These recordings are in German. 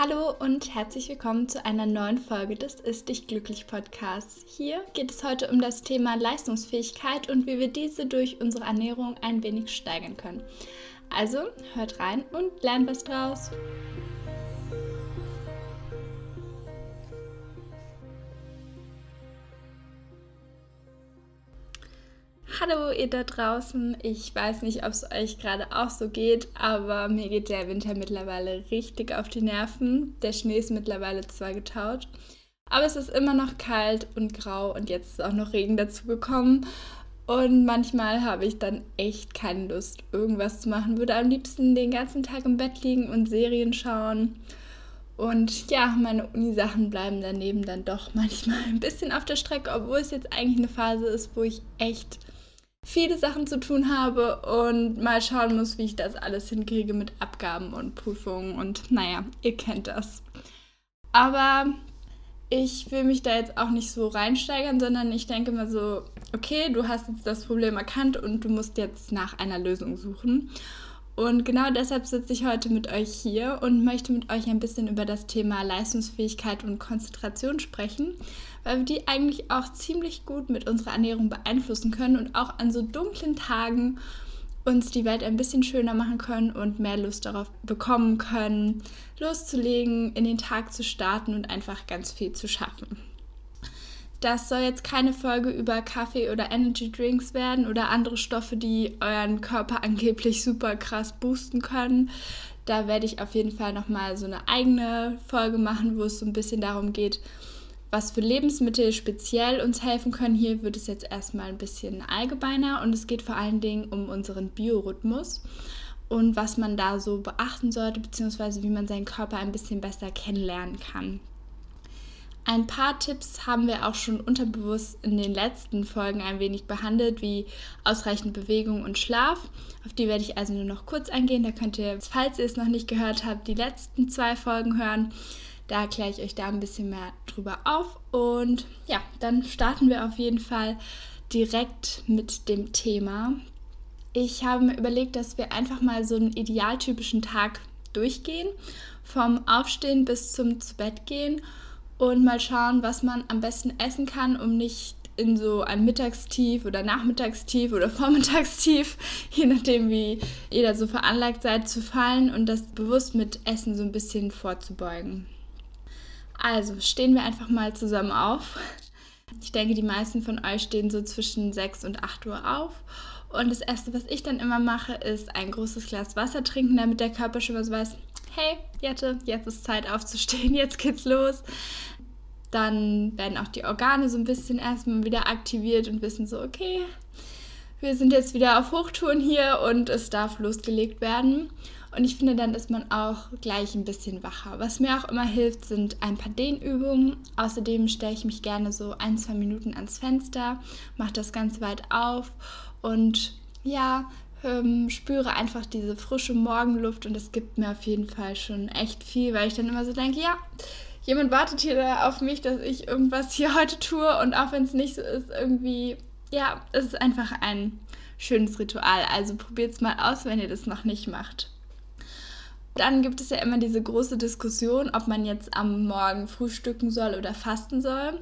Hallo und herzlich willkommen zu einer neuen Folge des Ist dich glücklich Podcasts. Hier geht es heute um das Thema Leistungsfähigkeit und wie wir diese durch unsere Ernährung ein wenig steigern können. Also hört rein und lernt was draus. Ihr da draußen. Ich weiß nicht, ob es euch gerade auch so geht, aber mir geht der Winter mittlerweile richtig auf die Nerven. Der Schnee ist mittlerweile zwar getaut, aber es ist immer noch kalt und grau und jetzt ist auch noch Regen dazu gekommen. Und manchmal habe ich dann echt keine Lust, irgendwas zu machen. Würde am liebsten den ganzen Tag im Bett liegen und Serien schauen. Und ja, meine Uni-Sachen bleiben daneben dann doch manchmal ein bisschen auf der Strecke, obwohl es jetzt eigentlich eine Phase ist, wo ich echt viele Sachen zu tun habe und mal schauen muss, wie ich das alles hinkriege mit Abgaben und Prüfungen und naja, ihr kennt das. Aber ich will mich da jetzt auch nicht so reinsteigern, sondern ich denke mal so, okay, du hast jetzt das Problem erkannt und du musst jetzt nach einer Lösung suchen. Und genau deshalb sitze ich heute mit euch hier und möchte mit euch ein bisschen über das Thema Leistungsfähigkeit und Konzentration sprechen, weil wir die eigentlich auch ziemlich gut mit unserer Ernährung beeinflussen können und auch an so dunklen Tagen uns die Welt ein bisschen schöner machen können und mehr Lust darauf bekommen können, loszulegen, in den Tag zu starten und einfach ganz viel zu schaffen. Das soll jetzt keine Folge über Kaffee oder Energy Drinks werden oder andere Stoffe, die euren Körper angeblich super krass boosten können. Da werde ich auf jeden Fall nochmal so eine eigene Folge machen, wo es so ein bisschen darum geht, was für Lebensmittel speziell uns helfen können. Hier wird es jetzt erstmal ein bisschen allgemeiner und es geht vor allen Dingen um unseren Biorhythmus und was man da so beachten sollte, beziehungsweise wie man seinen Körper ein bisschen besser kennenlernen kann. Ein paar Tipps haben wir auch schon unterbewusst in den letzten Folgen ein wenig behandelt, wie ausreichend Bewegung und Schlaf. Auf die werde ich also nur noch kurz eingehen. Da könnt ihr, falls ihr es noch nicht gehört habt, die letzten zwei Folgen hören. Da erkläre ich euch da ein bisschen mehr drüber auf. Und ja, dann starten wir auf jeden Fall direkt mit dem Thema. Ich habe mir überlegt, dass wir einfach mal so einen idealtypischen Tag durchgehen, vom Aufstehen bis zum Zubettgehen und mal schauen, was man am besten essen kann, um nicht in so ein Mittagstief oder Nachmittagstief oder Vormittagstief, je nachdem wie ihr da so veranlagt seid, zu fallen und das bewusst mit Essen so ein bisschen vorzubeugen. Also stehen wir einfach mal zusammen auf. Ich denke, die meisten von euch stehen so zwischen 6 und 8 Uhr auf. Und das Erste, was ich dann immer mache, ist ein großes Glas Wasser trinken, damit der Körper schon so weiß, hey, Jette, jetzt ist Zeit aufzustehen, jetzt geht's los. Dann werden auch die Organe so ein bisschen erstmal wieder aktiviert und wissen so, okay, wir sind jetzt wieder auf Hochtouren hier und es darf losgelegt werden. Und ich finde, dann ist man auch gleich ein bisschen wacher. Was mir auch immer hilft, sind ein paar Dehnübungen. Außerdem stelle ich mich gerne so ein, zwei Minuten ans Fenster, mache das ganz weit auf und ja, ähm, spüre einfach diese frische Morgenluft und es gibt mir auf jeden Fall schon echt viel, weil ich dann immer so denke, ja, jemand wartet hier auf mich, dass ich irgendwas hier heute tue und auch wenn es nicht so ist, irgendwie, ja, es ist einfach ein schönes Ritual. Also probiert es mal aus, wenn ihr das noch nicht macht. Dann gibt es ja immer diese große Diskussion, ob man jetzt am Morgen frühstücken soll oder fasten soll.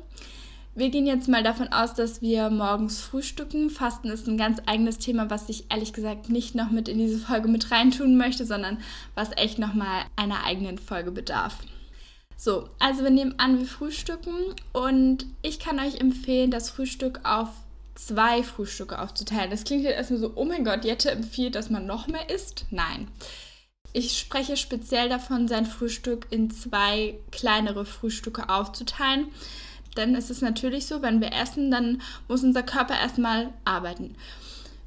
Wir gehen jetzt mal davon aus, dass wir morgens frühstücken. Fasten ist ein ganz eigenes Thema, was ich ehrlich gesagt nicht noch mit in diese Folge mit reintun möchte, sondern was echt nochmal einer eigenen Folge bedarf. So, also wir nehmen an, wir frühstücken und ich kann euch empfehlen, das Frühstück auf zwei Frühstücke aufzuteilen. Das klingt jetzt erstmal so, oh mein Gott, Jette empfiehlt, dass man noch mehr isst. Nein. Ich spreche speziell davon, sein Frühstück in zwei kleinere Frühstücke aufzuteilen. Denn es ist natürlich so, wenn wir essen, dann muss unser Körper erstmal arbeiten.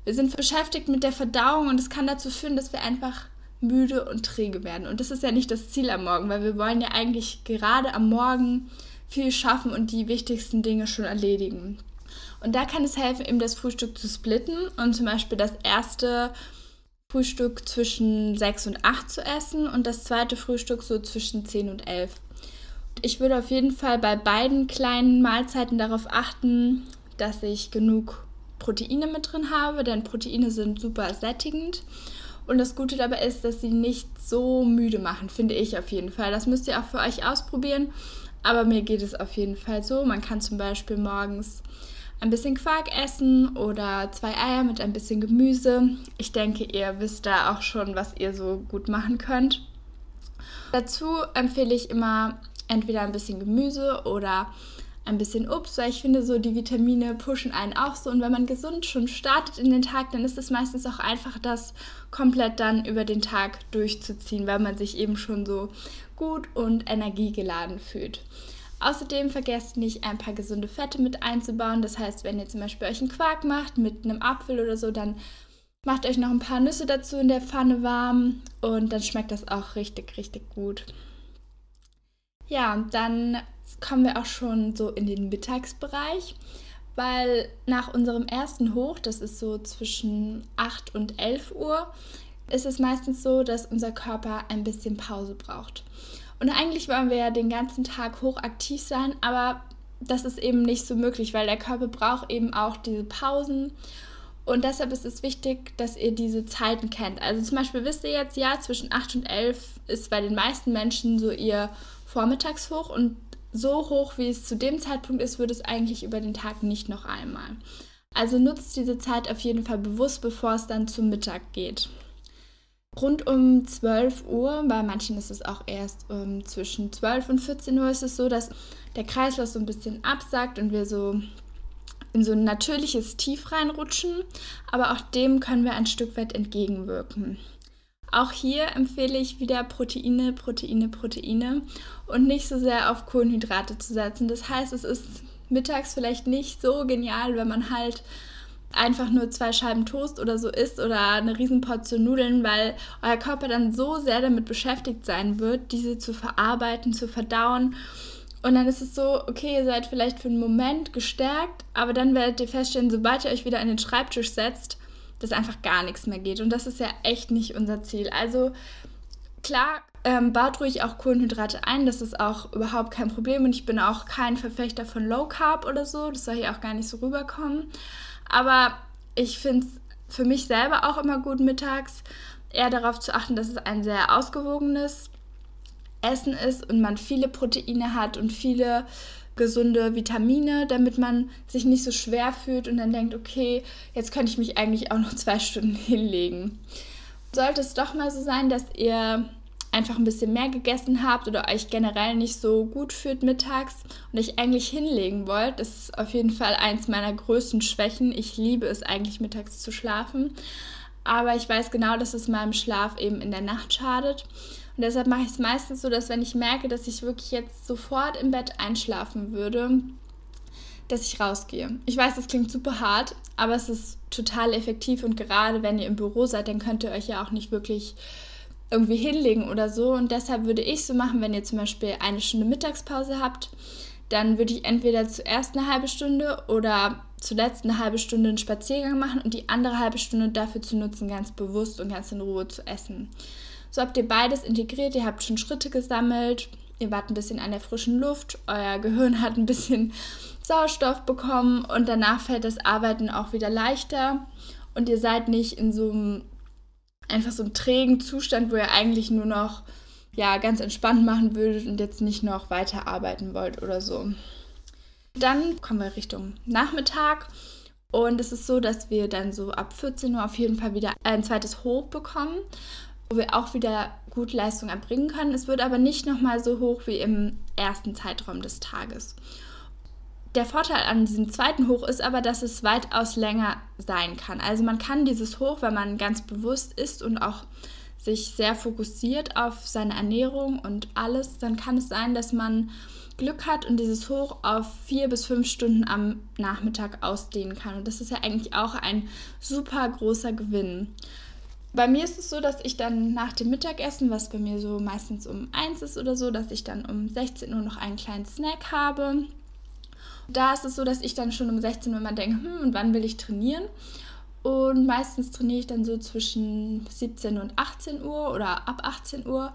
Wir sind beschäftigt mit der Verdauung und es kann dazu führen, dass wir einfach müde und träge werden. Und das ist ja nicht das Ziel am Morgen, weil wir wollen ja eigentlich gerade am Morgen viel schaffen und die wichtigsten Dinge schon erledigen. Und da kann es helfen, eben das Frühstück zu splitten und zum Beispiel das erste Frühstück zwischen 6 und 8 zu essen und das zweite Frühstück so zwischen 10 und 11. Ich würde auf jeden Fall bei beiden kleinen Mahlzeiten darauf achten, dass ich genug Proteine mit drin habe, denn Proteine sind super sättigend Und das Gute dabei ist, dass sie nicht so müde machen, finde ich auf jeden Fall. Das müsst ihr auch für euch ausprobieren. Aber mir geht es auf jeden Fall so. Man kann zum Beispiel morgens ein bisschen Quark essen oder zwei Eier mit ein bisschen Gemüse. Ich denke, ihr wisst da auch schon, was ihr so gut machen könnt. Dazu empfehle ich immer entweder ein bisschen Gemüse oder ein bisschen Obst, weil ich finde, so die Vitamine pushen einen auch so. Und wenn man gesund schon startet in den Tag, dann ist es meistens auch einfach, das komplett dann über den Tag durchzuziehen, weil man sich eben schon so gut und energiegeladen fühlt. Außerdem vergesst nicht, ein paar gesunde Fette mit einzubauen. Das heißt, wenn ihr zum Beispiel euch einen Quark macht mit einem Apfel oder so, dann macht euch noch ein paar Nüsse dazu in der Pfanne warm und dann schmeckt das auch richtig, richtig gut. Ja, dann kommen wir auch schon so in den Mittagsbereich, weil nach unserem ersten Hoch, das ist so zwischen 8 und 11 Uhr, ist es meistens so, dass unser Körper ein bisschen Pause braucht. Und eigentlich wollen wir ja den ganzen Tag hochaktiv sein, aber das ist eben nicht so möglich, weil der Körper braucht eben auch diese Pausen. Und deshalb ist es wichtig, dass ihr diese Zeiten kennt. Also zum Beispiel wisst ihr jetzt, ja, zwischen 8 und 11 ist bei den meisten Menschen so ihr Vormittagshoch und so hoch, wie es zu dem Zeitpunkt ist, wird es eigentlich über den Tag nicht noch einmal. Also nutzt diese Zeit auf jeden Fall bewusst, bevor es dann zum Mittag geht. Rund um 12 Uhr, bei manchen ist es auch erst ähm, zwischen 12 und 14 Uhr, ist es so, dass der Kreislauf so ein bisschen absagt und wir so in so ein natürliches Tief reinrutschen, aber auch dem können wir ein Stück weit entgegenwirken. Auch hier empfehle ich wieder Proteine, Proteine, Proteine und nicht so sehr auf Kohlenhydrate zu setzen. Das heißt, es ist mittags vielleicht nicht so genial, wenn man halt einfach nur zwei Scheiben Toast oder so isst oder eine Riesenportion Nudeln, weil euer Körper dann so sehr damit beschäftigt sein wird, diese zu verarbeiten, zu verdauen. Und dann ist es so, okay, ihr seid vielleicht für einen Moment gestärkt, aber dann werdet ihr feststellen, sobald ihr euch wieder an den Schreibtisch setzt, dass einfach gar nichts mehr geht. Und das ist ja echt nicht unser Ziel. Also klar, ähm, baut ruhig auch Kohlenhydrate ein, das ist auch überhaupt kein Problem. Und ich bin auch kein Verfechter von Low Carb oder so, das soll hier auch gar nicht so rüberkommen. Aber ich finde es für mich selber auch immer gut, mittags eher darauf zu achten, dass es ein sehr ausgewogenes Essen ist und man viele Proteine hat und viele gesunde Vitamine, damit man sich nicht so schwer fühlt und dann denkt, okay, jetzt könnte ich mich eigentlich auch noch zwei Stunden hinlegen. Sollte es doch mal so sein, dass ihr einfach ein bisschen mehr gegessen habt oder euch generell nicht so gut fühlt mittags und euch eigentlich hinlegen wollt, das ist auf jeden Fall eins meiner größten Schwächen. Ich liebe es eigentlich mittags zu schlafen, aber ich weiß genau, dass es meinem Schlaf eben in der Nacht schadet. Und deshalb mache ich es meistens so, dass wenn ich merke, dass ich wirklich jetzt sofort im Bett einschlafen würde, dass ich rausgehe. Ich weiß, das klingt super hart, aber es ist total effektiv und gerade wenn ihr im Büro seid, dann könnt ihr euch ja auch nicht wirklich irgendwie hinlegen oder so. Und deshalb würde ich so machen, wenn ihr zum Beispiel eine Stunde Mittagspause habt, dann würde ich entweder zuerst eine halbe Stunde oder zuletzt eine halbe Stunde einen Spaziergang machen und die andere halbe Stunde dafür zu nutzen, ganz bewusst und ganz in Ruhe zu essen. So habt ihr beides integriert, ihr habt schon Schritte gesammelt, ihr wart ein bisschen an der frischen Luft, euer Gehirn hat ein bisschen Sauerstoff bekommen und danach fällt das Arbeiten auch wieder leichter und ihr seid nicht in so einem einfach so einem trägen Zustand, wo ihr eigentlich nur noch ja, ganz entspannt machen würdet und jetzt nicht noch weiter arbeiten wollt oder so. Dann kommen wir Richtung Nachmittag. Und es ist so, dass wir dann so ab 14 Uhr auf jeden Fall wieder ein zweites Hoch bekommen, wo wir auch wieder gut Leistung erbringen können. Es wird aber nicht nochmal so hoch wie im ersten Zeitraum des Tages. Der Vorteil an diesem zweiten Hoch ist aber, dass es weitaus länger sein kann. Also man kann dieses Hoch, wenn man ganz bewusst ist und auch sich sehr fokussiert auf seine Ernährung und alles, dann kann es sein, dass man Glück hat und dieses Hoch auf vier bis fünf Stunden am Nachmittag ausdehnen kann. Und das ist ja eigentlich auch ein super großer Gewinn. Bei mir ist es so, dass ich dann nach dem Mittagessen, was bei mir so meistens um eins ist oder so, dass ich dann um 16 Uhr noch einen kleinen Snack habe da ist es so, dass ich dann schon um 16 Uhr immer denke, hm, und wann will ich trainieren? Und meistens trainiere ich dann so zwischen 17 und 18 Uhr oder ab 18 Uhr.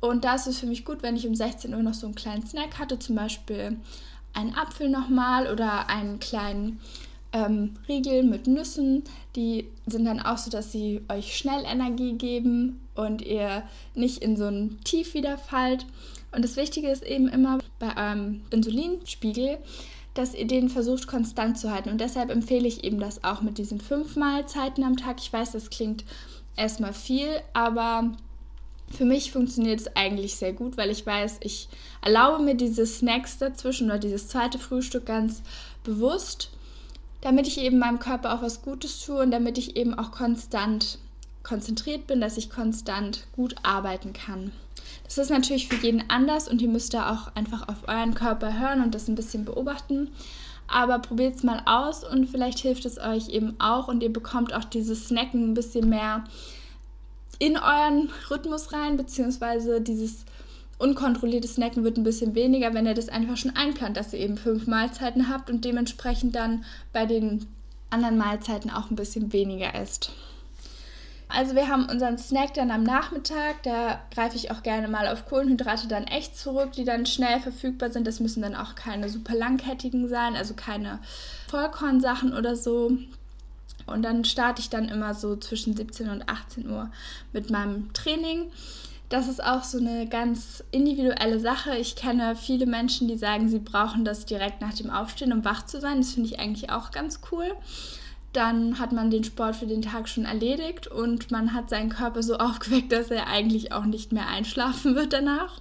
Und da ist es für mich gut, wenn ich um 16 Uhr noch so einen kleinen Snack hatte, zum Beispiel einen Apfel nochmal oder einen kleinen ähm, Riegel mit Nüssen. Die sind dann auch so, dass sie euch schnell Energie geben und ihr nicht in so ein Tief wieder fallt. Und das Wichtige ist eben immer bei eurem Insulinspiegel, dass ihr den versucht konstant zu halten. Und deshalb empfehle ich eben das auch mit diesen fünf Mahlzeiten am Tag. Ich weiß, das klingt erstmal viel, aber für mich funktioniert es eigentlich sehr gut, weil ich weiß, ich erlaube mir diese Snacks dazwischen oder dieses zweite Frühstück ganz bewusst, damit ich eben meinem Körper auch was Gutes tue und damit ich eben auch konstant konzentriert bin, dass ich konstant gut arbeiten kann. Das ist natürlich für jeden anders und ihr müsst da auch einfach auf euren Körper hören und das ein bisschen beobachten. Aber probiert es mal aus und vielleicht hilft es euch eben auch und ihr bekommt auch dieses Snacken ein bisschen mehr in euren Rhythmus rein, beziehungsweise dieses unkontrollierte Snacken wird ein bisschen weniger, wenn ihr das einfach schon einplant, dass ihr eben fünf Mahlzeiten habt und dementsprechend dann bei den anderen Mahlzeiten auch ein bisschen weniger isst. Also wir haben unseren Snack dann am Nachmittag, da greife ich auch gerne mal auf Kohlenhydrate dann echt zurück, die dann schnell verfügbar sind. Das müssen dann auch keine super langkettigen sein, also keine Vollkornsachen oder so. Und dann starte ich dann immer so zwischen 17 und 18 Uhr mit meinem Training. Das ist auch so eine ganz individuelle Sache. Ich kenne viele Menschen, die sagen, sie brauchen das direkt nach dem Aufstehen, um wach zu sein. Das finde ich eigentlich auch ganz cool. Dann hat man den Sport für den Tag schon erledigt und man hat seinen Körper so aufgeweckt, dass er eigentlich auch nicht mehr einschlafen wird danach.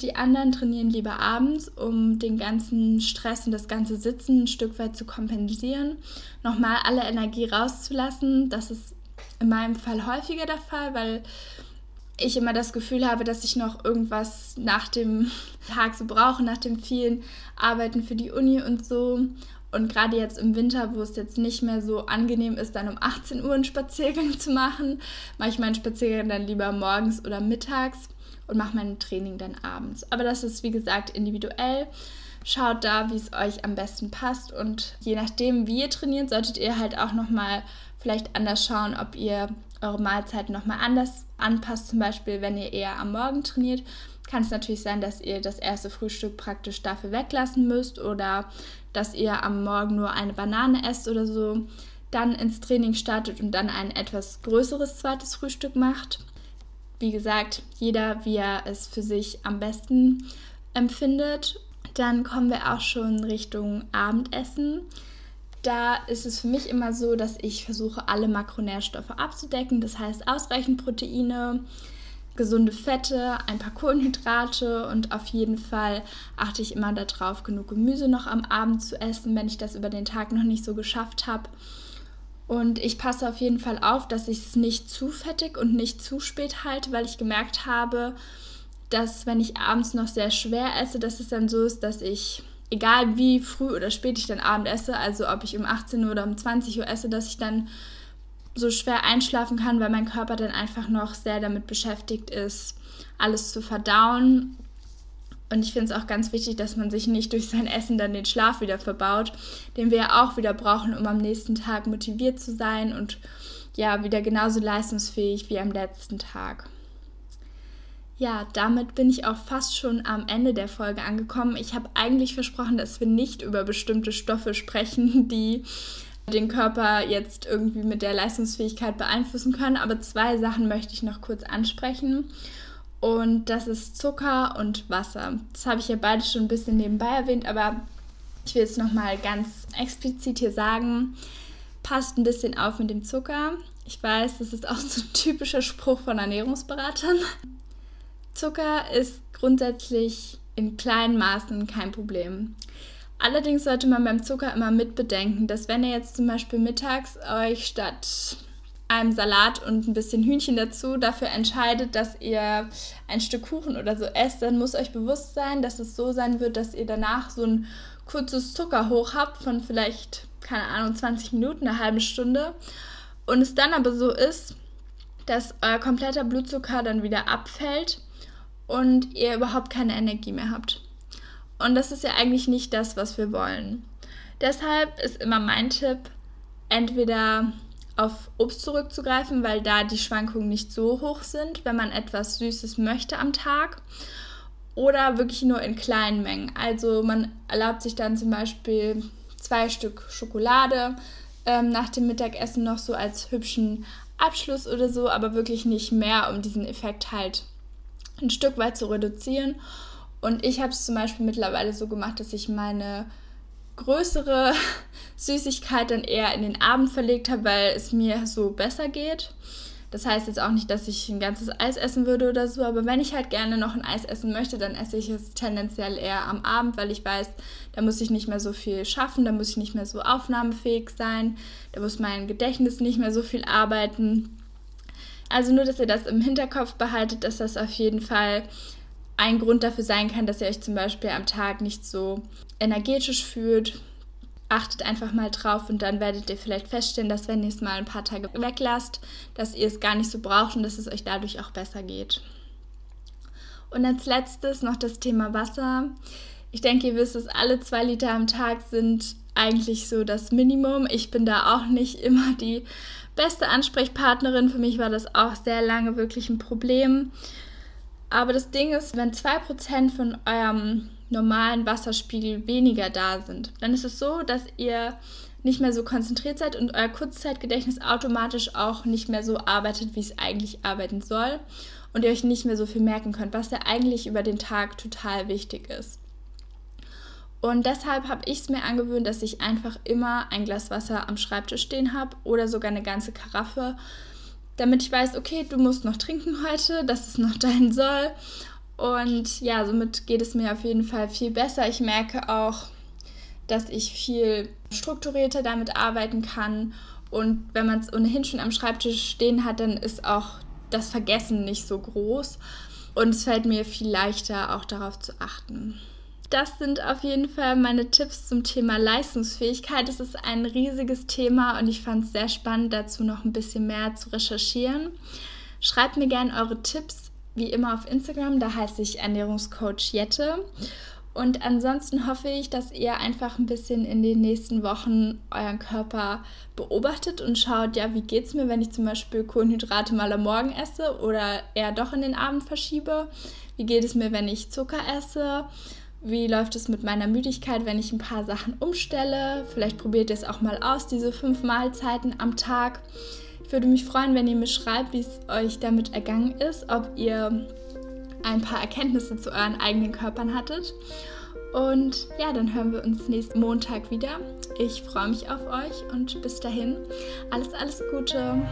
Die anderen trainieren lieber abends, um den ganzen Stress und das ganze Sitzen ein Stück weit zu kompensieren, nochmal alle Energie rauszulassen. Das ist in meinem Fall häufiger der Fall, weil ich immer das Gefühl habe, dass ich noch irgendwas nach dem Tag so brauche, nach dem vielen Arbeiten für die Uni und so. Und gerade jetzt im Winter, wo es jetzt nicht mehr so angenehm ist, dann um 18 Uhr einen Spaziergang zu machen, mache ich meinen Spaziergang dann lieber morgens oder mittags und mache mein Training dann abends. Aber das ist wie gesagt individuell. Schaut da, wie es euch am besten passt und je nachdem, wie ihr trainiert, solltet ihr halt auch noch mal vielleicht anders schauen, ob ihr eure Mahlzeiten noch mal anders anpasst. Zum Beispiel, wenn ihr eher am Morgen trainiert, kann es natürlich sein, dass ihr das erste Frühstück praktisch dafür weglassen müsst oder dass ihr am Morgen nur eine Banane esst oder so, dann ins Training startet und dann ein etwas größeres zweites Frühstück macht wie gesagt, jeder, wie er es für sich am besten empfindet. Dann kommen wir auch schon Richtung Abendessen. Da ist es für mich immer so, dass ich versuche, alle Makronährstoffe abzudecken. Das heißt, ausreichend Proteine, gesunde Fette, ein paar Kohlenhydrate und auf jeden Fall achte ich immer darauf, genug Gemüse noch am Abend zu essen, wenn ich das über den Tag noch nicht so geschafft habe. Und ich passe auf jeden Fall auf, dass ich es nicht zu fettig und nicht zu spät halte, weil ich gemerkt habe, dass wenn ich abends noch sehr schwer esse, dass es dann so ist, dass ich, egal wie früh oder spät ich dann Abend esse, also ob ich um 18 Uhr oder um 20 Uhr esse, dass ich dann so schwer einschlafen kann, weil mein Körper dann einfach noch sehr damit beschäftigt ist, alles zu verdauen und ich finde es auch ganz wichtig, dass man sich nicht durch sein Essen dann den Schlaf wieder verbaut, den wir ja auch wieder brauchen, um am nächsten Tag motiviert zu sein und ja, wieder genauso leistungsfähig wie am letzten Tag. Ja, damit bin ich auch fast schon am Ende der Folge angekommen. Ich habe eigentlich versprochen, dass wir nicht über bestimmte Stoffe sprechen, die den Körper jetzt irgendwie mit der Leistungsfähigkeit beeinflussen können, aber zwei Sachen möchte ich noch kurz ansprechen. Und das ist Zucker und Wasser. Das habe ich ja beide schon ein bisschen nebenbei erwähnt, aber ich will es nochmal ganz explizit hier sagen. Passt ein bisschen auf mit dem Zucker. Ich weiß, das ist auch so ein typischer Spruch von Ernährungsberatern. Zucker ist grundsätzlich in kleinen Maßen kein Problem. Allerdings sollte man beim Zucker immer mitbedenken, dass wenn ihr jetzt zum Beispiel mittags euch statt einem Salat und ein bisschen Hühnchen dazu dafür entscheidet, dass ihr ein Stück Kuchen oder so esst, dann muss euch bewusst sein, dass es so sein wird, dass ihr danach so ein kurzes Zuckerhoch habt von vielleicht, keine Ahnung, 20 Minuten, eine halbe Stunde. Und es dann aber so ist, dass euer kompletter Blutzucker dann wieder abfällt und ihr überhaupt keine Energie mehr habt. Und das ist ja eigentlich nicht das, was wir wollen. Deshalb ist immer mein Tipp, entweder auf Obst zurückzugreifen, weil da die Schwankungen nicht so hoch sind, wenn man etwas Süßes möchte am Tag. Oder wirklich nur in kleinen Mengen. Also man erlaubt sich dann zum Beispiel zwei Stück Schokolade ähm, nach dem Mittagessen noch so als hübschen Abschluss oder so, aber wirklich nicht mehr, um diesen Effekt halt ein Stück weit zu reduzieren. Und ich habe es zum Beispiel mittlerweile so gemacht, dass ich meine größere Süßigkeit dann eher in den Abend verlegt habe, weil es mir so besser geht. Das heißt jetzt auch nicht, dass ich ein ganzes Eis essen würde oder so, aber wenn ich halt gerne noch ein Eis essen möchte, dann esse ich es tendenziell eher am Abend, weil ich weiß, da muss ich nicht mehr so viel schaffen, da muss ich nicht mehr so aufnahmefähig sein, da muss mein Gedächtnis nicht mehr so viel arbeiten. Also nur, dass ihr das im Hinterkopf behaltet, dass das auf jeden Fall ein Grund dafür sein kann, dass ihr euch zum Beispiel am Tag nicht so energetisch fühlt. Achtet einfach mal drauf und dann werdet ihr vielleicht feststellen, dass wenn ihr es mal ein paar Tage weglasst, dass ihr es gar nicht so braucht und dass es euch dadurch auch besser geht. Und als letztes noch das Thema Wasser. Ich denke, ihr wisst es, alle zwei Liter am Tag sind eigentlich so das Minimum. Ich bin da auch nicht immer die beste Ansprechpartnerin. Für mich war das auch sehr lange wirklich ein Problem. Aber das Ding ist, wenn 2% von eurem normalen Wasserspiegel weniger da sind, dann ist es so, dass ihr nicht mehr so konzentriert seid und euer Kurzzeitgedächtnis automatisch auch nicht mehr so arbeitet, wie es eigentlich arbeiten soll und ihr euch nicht mehr so viel merken könnt, was ja eigentlich über den Tag total wichtig ist. Und deshalb habe ich es mir angewöhnt, dass ich einfach immer ein Glas Wasser am Schreibtisch stehen habe oder sogar eine ganze Karaffe damit ich weiß, okay, du musst noch trinken heute, dass es noch dein soll. Und ja, somit geht es mir auf jeden Fall viel besser. Ich merke auch, dass ich viel strukturierter damit arbeiten kann. Und wenn man es ohnehin schon am Schreibtisch stehen hat, dann ist auch das Vergessen nicht so groß. Und es fällt mir viel leichter, auch darauf zu achten das sind auf jeden Fall meine Tipps zum Thema Leistungsfähigkeit. Es ist ein riesiges Thema und ich fand es sehr spannend, dazu noch ein bisschen mehr zu recherchieren. Schreibt mir gerne eure Tipps, wie immer auf Instagram, da heiße ich Ernährungscoach Jette. Und ansonsten hoffe ich, dass ihr einfach ein bisschen in den nächsten Wochen euren Körper beobachtet und schaut, ja, wie geht es mir, wenn ich zum Beispiel Kohlenhydrate mal am Morgen esse oder eher doch in den Abend verschiebe? Wie geht es mir, wenn ich Zucker esse? Wie läuft es mit meiner Müdigkeit, wenn ich ein paar Sachen umstelle? Vielleicht probiert ihr es auch mal aus, diese fünf Mahlzeiten am Tag. Ich würde mich freuen, wenn ihr mir schreibt, wie es euch damit ergangen ist, ob ihr ein paar Erkenntnisse zu euren eigenen Körpern hattet. Und ja, dann hören wir uns nächsten Montag wieder. Ich freue mich auf euch und bis dahin alles, alles Gute.